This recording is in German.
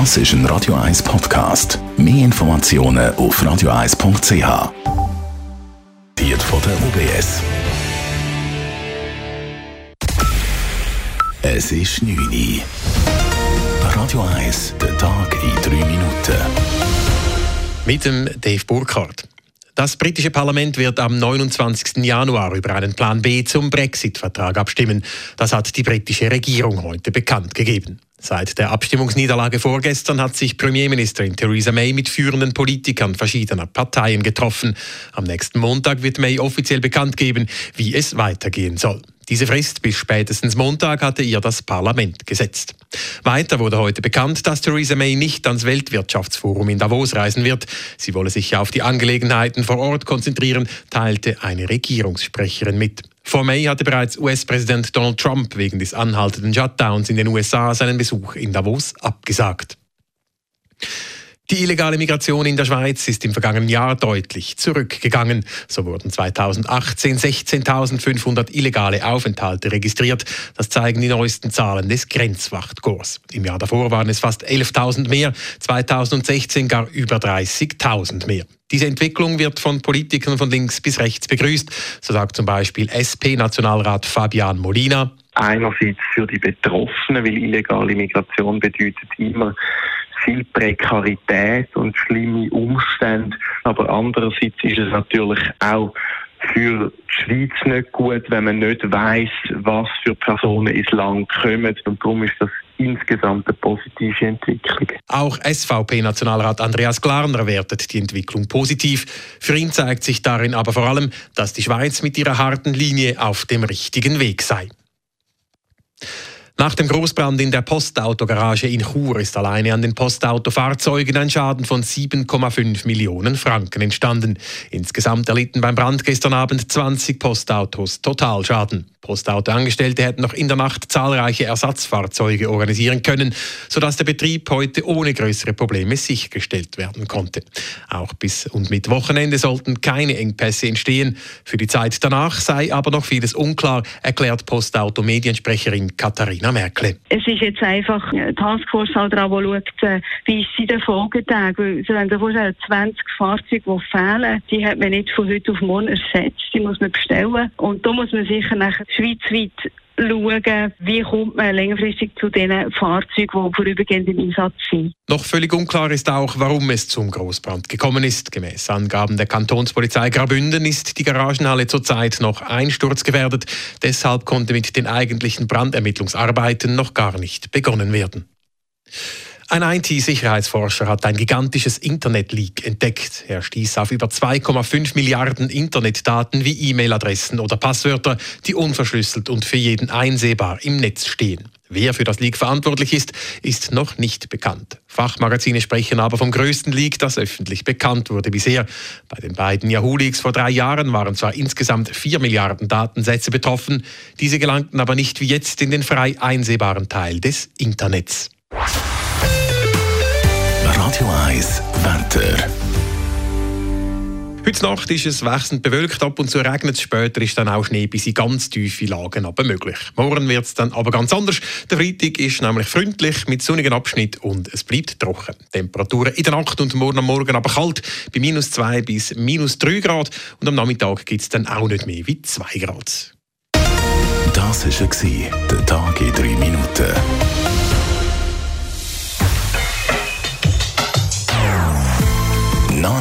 Das ist ein Radio 1 Podcast. Mehr Informationen auf radio1.ch. Wird von der UBS. Es ist 9 Uhr. Radio 1, der Tag in 3 Minuten. Mit dem Dave Burkhardt. Das britische Parlament wird am 29. Januar über einen Plan B zum Brexit-Vertrag abstimmen. Das hat die britische Regierung heute bekannt gegeben. Seit der Abstimmungsniederlage vorgestern hat sich Premierministerin Theresa May mit führenden Politikern verschiedener Parteien getroffen. Am nächsten Montag wird May offiziell bekannt geben, wie es weitergehen soll. Diese Frist bis spätestens Montag hatte ihr das Parlament gesetzt. Weiter wurde heute bekannt, dass Theresa May nicht ans Weltwirtschaftsforum in Davos reisen wird. Sie wolle sich auf die Angelegenheiten vor Ort konzentrieren, teilte eine Regierungssprecherin mit. Vor May hatte bereits US-Präsident Donald Trump wegen des anhaltenden Shutdowns in den USA seinen Besuch in Davos abgesagt. Die illegale Migration in der Schweiz ist im vergangenen Jahr deutlich zurückgegangen. So wurden 2018 16.500 illegale Aufenthalte registriert. Das zeigen die neuesten Zahlen des Grenzwachtkorps. Im Jahr davor waren es fast 11.000 mehr, 2016 gar über 30.000 mehr. Diese Entwicklung wird von Politikern von links bis rechts begrüßt, so sagt zum Beispiel SP-Nationalrat Fabian Molina. Einerseits für die Betroffenen, weil illegale Migration bedeutet immer viel Prekarität und schlimme Umstände. Aber andererseits ist es natürlich auch für die Schweiz nicht gut, wenn man nicht weiß, was für Personen ins Land kommen. Und darum ist das insgesamt eine positive Entwicklung. Auch SVP-Nationalrat Andreas Glarner wertet die Entwicklung positiv. Für ihn zeigt sich darin aber vor allem, dass die Schweiz mit ihrer harten Linie auf dem richtigen Weg sei. Nach dem Großbrand in der Postautogarage in Chur ist alleine an den Postautofahrzeugen ein Schaden von 7,5 Millionen Franken entstanden. Insgesamt erlitten beim Brand gestern Abend 20 Postautos Totalschaden. Postautoangestellte hätten noch in der Nacht zahlreiche Ersatzfahrzeuge organisieren können, sodass der Betrieb heute ohne größere Probleme sichergestellt werden konnte. Auch bis und mit Wochenende sollten keine Engpässe entstehen. Für die Zeit danach sei aber noch vieles unklar, erklärt Postauto-Mediensprecherin Katharina Merkle. Es ist jetzt einfach eine Taskforce dran, die schaut, äh, wie ist sie den Folgetagen. Wenn Sie vorstellen, 20 Fahrzeuge, die fehlen, die hat man nicht von heute auf morgen ersetzt, die muss man bestellen. Und da muss man sicher nachher schweizweit schauen, wie kommt man längerfristig zu den Fahrzeugen, die vorübergehend im Einsatz sind. Noch völlig unklar ist auch, warum es zum Großbrand gekommen ist. Gemäß Angaben der Kantonspolizei Graubünden ist die Garagenhalle zurzeit noch einsturzgefährdet. Deshalb konnte mit den eigentlichen Brandermittlungsarbeiten noch gar nicht begonnen werden. Ein IT-Sicherheitsforscher hat ein gigantisches Internet-Leak entdeckt. Er stieß auf über 2,5 Milliarden Internetdaten wie E-Mail-Adressen oder Passwörter, die unverschlüsselt und für jeden einsehbar im Netz stehen. Wer für das Leak verantwortlich ist, ist noch nicht bekannt. Fachmagazine sprechen aber vom größten Leak, das öffentlich bekannt wurde bisher. Bei den beiden Yahoo-Leaks vor drei Jahren waren zwar insgesamt 4 Milliarden Datensätze betroffen, diese gelangten aber nicht wie jetzt in den frei einsehbaren Teil des Internets. Radio 1 Wetter. Heute Nacht ist es wechselnd bewölkt, ab und zu regnet es, später ist dann auch Schnee bis in ganz tiefe Lagen aber möglich. Morgen wird es dann aber ganz anders. Der Freitag ist nämlich freundlich mit sonnigen Abschnitt und es bleibt trocken. Temperaturen in der Nacht und morgen am Morgen aber kalt, bei minus 2 bis minus 3 Grad und am Nachmittag gibt es dann auch nicht mehr wie 2 Grad. Das war der Tag in 3 Minuten.